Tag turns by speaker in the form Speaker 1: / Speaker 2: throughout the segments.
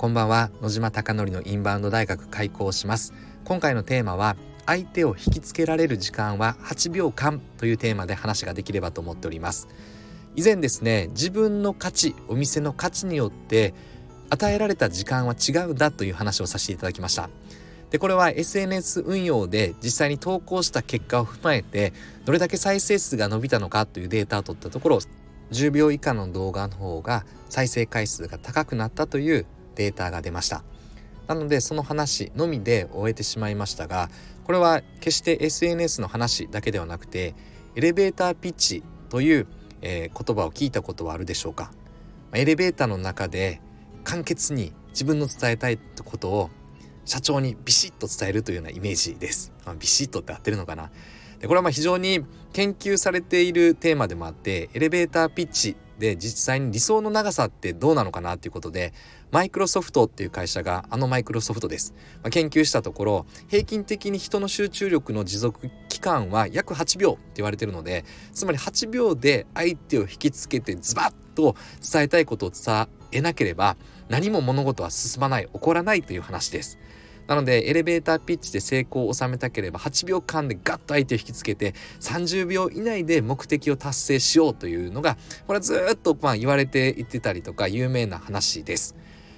Speaker 1: こんばんは。野島貴則のインバウンド大学開校します。今回のテーマは相手を引きつけられる時間は8秒間というテーマで話ができればと思っております。以前ですね自分の価値お店の価値によって与えられた時間は違うんだという話をさせていただきました。でこれは SNS 運用で実際に投稿した結果を踏まえてどれだけ再生数が伸びたのかというデータを取ったところ10秒以下の動画の方が再生回数が高くなったというデータが出ました。なのでその話のみで終えてしまいましたがこれは決して SNS の話だけではなくてエレベーターピッチという、えー、言葉を聞いたことはあるでしょうか。エレベーターの中で簡潔に自分の伝えたいことを社長にビシッと伝えるというようなイメージです。ビシッとって合ってるのかな。でこれはまあ非常に研究されているテーマでもあってエレベーターピッチで実際に理想の長さってどうなのかなっていうことでマイクロソフトっていう会社があのマイクロソフトです、まあ、研究したところ平均的に人の集中力の持続期間は約8秒って言われてるのでつまり8秒で相手を引きつけてズバッと伝えたいことを伝えなければ何も物事は進まない起こらないという話です。なのでエレベーターピッチで成功を収めたければ8秒間でガッと相手を引きつけて30秒以内で目的を達成しようというのがこれはずっとまあ言われていってたりとか有名な話です。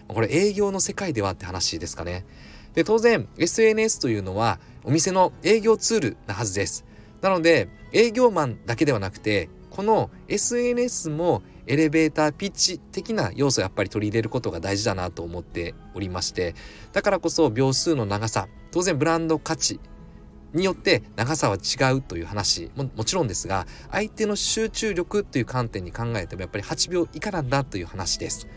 Speaker 1: これ営業の世界ではって話ですかね。で当然 SNS というのはお店の営業ツールなはずです。なので営業マンだけではなくてこの SNS もエレベーターピッチ的な要素をやっぱり取り入れることが大事だなと思っておりましてだからこそ秒数の長さ当然ブランド価値によって長さは違うという話ももちろんですが相手の集中力という観点に考えてもやっぱり8秒以下なんだという話です。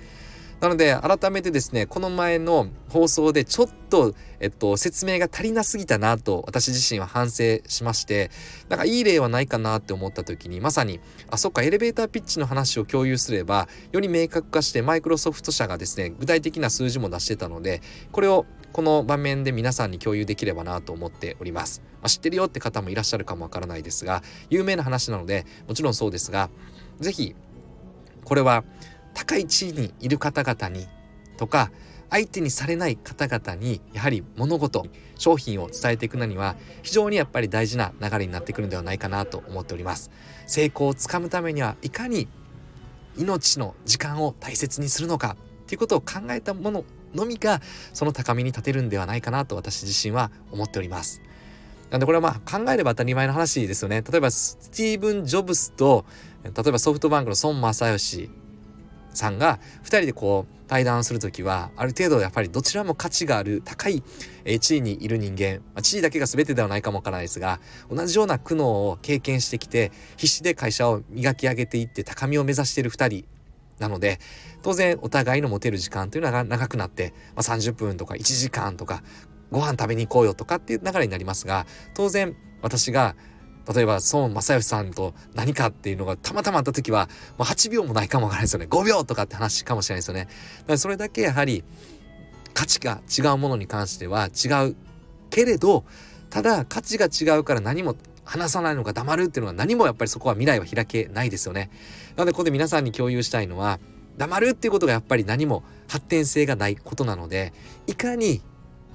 Speaker 1: なので改めてですねこの前の放送でちょっと、えっと、説明が足りなすぎたなと私自身は反省しましてなんかいい例はないかなって思った時にまさにあそっかエレベーターピッチの話を共有すればより明確化してマイクロソフト社がですね具体的な数字も出してたのでこれをこの場面で皆さんに共有できればなと思っております。まあ、知ってるよって方もいらっしゃるかもわからないですが有名な話なのでもちろんそうですが是非これは高い地位にいる方々にとか相手にされない方々にやはり物事商品を伝えていくのには非常にやっぱり大事な流れになってくるんではないかなと思っております。成功をつかむためにはいかに命の時間を大切にするのかっていうことを考えたもののみがその高みに立てるんではないかなと私自身は思っております。なんでこれはまあ考えれば当たり前の話ですよね。例えばスティーブン・ジョブスと例えばソフトバンクの孫正義さんが2人でこう対談する時はある程度やっぱりどちらも価値がある高い地位にいる人間、まあ、地位だけが全てではないかもわからないですが同じような苦悩を経験してきて必死で会社を磨き上げていって高みを目指している2人なので当然お互いの持てる時間というのが長くなって、まあ、30分とか1時間とかご飯食べに行こうよとかっていう流れになりますが当然私が例えば孫正義さんと何かっていうのがたまたまあった時は、まあ、8秒もないかもわからないですよね5秒とかって話かもしれないですよね。だからそれだけやはり価値が違うものに関しては違うけれどただ価値が違うから何も話さないのか黙るっていうのは何もやっぱりそこは未来は開けないですよね。なのでここで皆さんに共有したいのは黙るっていうことがやっぱり何も発展性がないことなのでいかに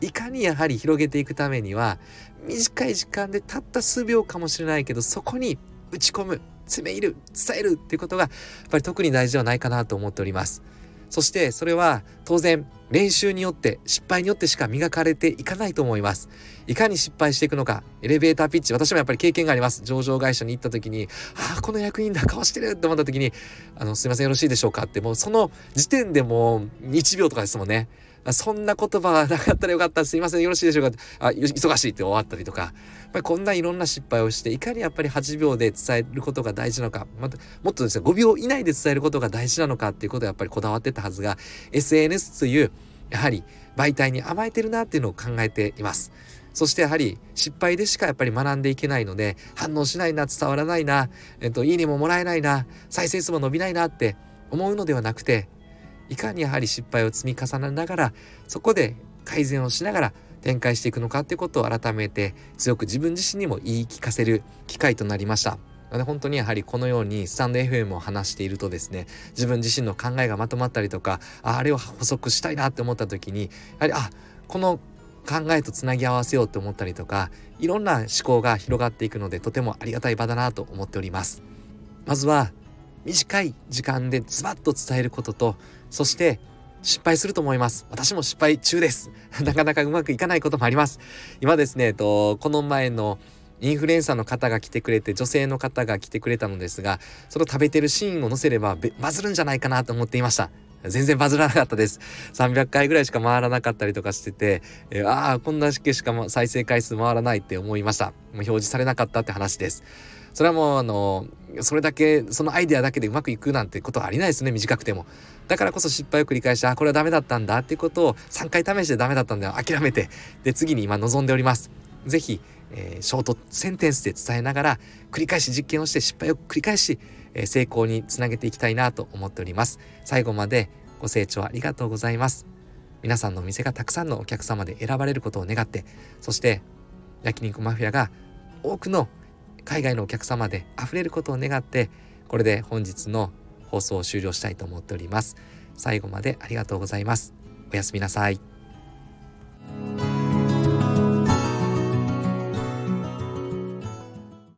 Speaker 1: いかにやはり広げていくためには短い時間でたった数秒かもしれないけどそこに打ち込む詰め入る伝えるっていうことがやっぱり特に大事ではないかなと思っております。そしてそれは当然練習によって失敗によってしか磨かれていかないと思います。いかに失敗していくのかエレベーターピッチ私もやっぱり経験があります。上場会社に行った時にああこの役員だ顔してるって思った時にあのすいませんよろしいでしょうかってもうその時点でもう1秒とかですもんね。そんな言葉がなかったらよかったすいませんよろしいでしょうか。あ忙しいって終わったりとか。やっぱりこんないろんな失敗をしていかにやっぱり8秒で伝えることが大事なのか。またもっとですね5秒以内で伝えることが大事なのかっていうことをやっぱりこだわってたはずが SNS というやはり媒体に甘えてるなっていうのを考えています。そしてやはり失敗でしかやっぱり学んでいけないので反応しないな伝わらないな、えっと、いいねももらえないな再生数も伸びないなって思うのではなくていかにやはり失敗を積み重ねながらそこで改善をしながら展開していくのかっていうことを改めて強く自分自身にも言い聞かせる機会となりました。で本当にやはりこのようにスタンド FM を話しているとですね自分自身の考えがまとまったりとかああれを補足したいなって思った時にやはりあこの考えとつなぎ合わせようって思ったりとかいろんな思考が広がっていくのでとてもありがたい場だなと思っておりますまずは短い時間でズバッと伝えることとそして失敗すると思います。私も失敗中です。なかなかうまくいかないこともあります。今ですねとこの前のインフルエンサーの方が来てくれて女性の方が来てくれたのですがその食べてるシーンを載せればバズるんじゃないかなと思っていました。全然バズらなかったです。300回ぐらいしか回らなかったりとかしてて、えー、ああこんなしか再生回数回らないって思いました。もう表示されなかったって話です。それはもうあのそれだけそのアイデアだけでうまくいくなんてことはありないですね短くても。だからこそ失敗を繰り返してあこれはダメだったんだっていうことを3回試してダメだったんだよ。諦めて。で次に今望んでおります。是非えー、ショートセンテンスで伝えながら繰り返し実験をして失敗を繰り返し、えー、成功につなげていきたいなと思っております。最後までご清聴ありがとうございます。皆さんのお店がたくさんのお客様で選ばれることを願ってそして焼肉マフィアが多くの海外のお客様で溢れることを願ってこれで本日の放送を終了したいと思っております。最後までありがとうございます。おやすみなさい。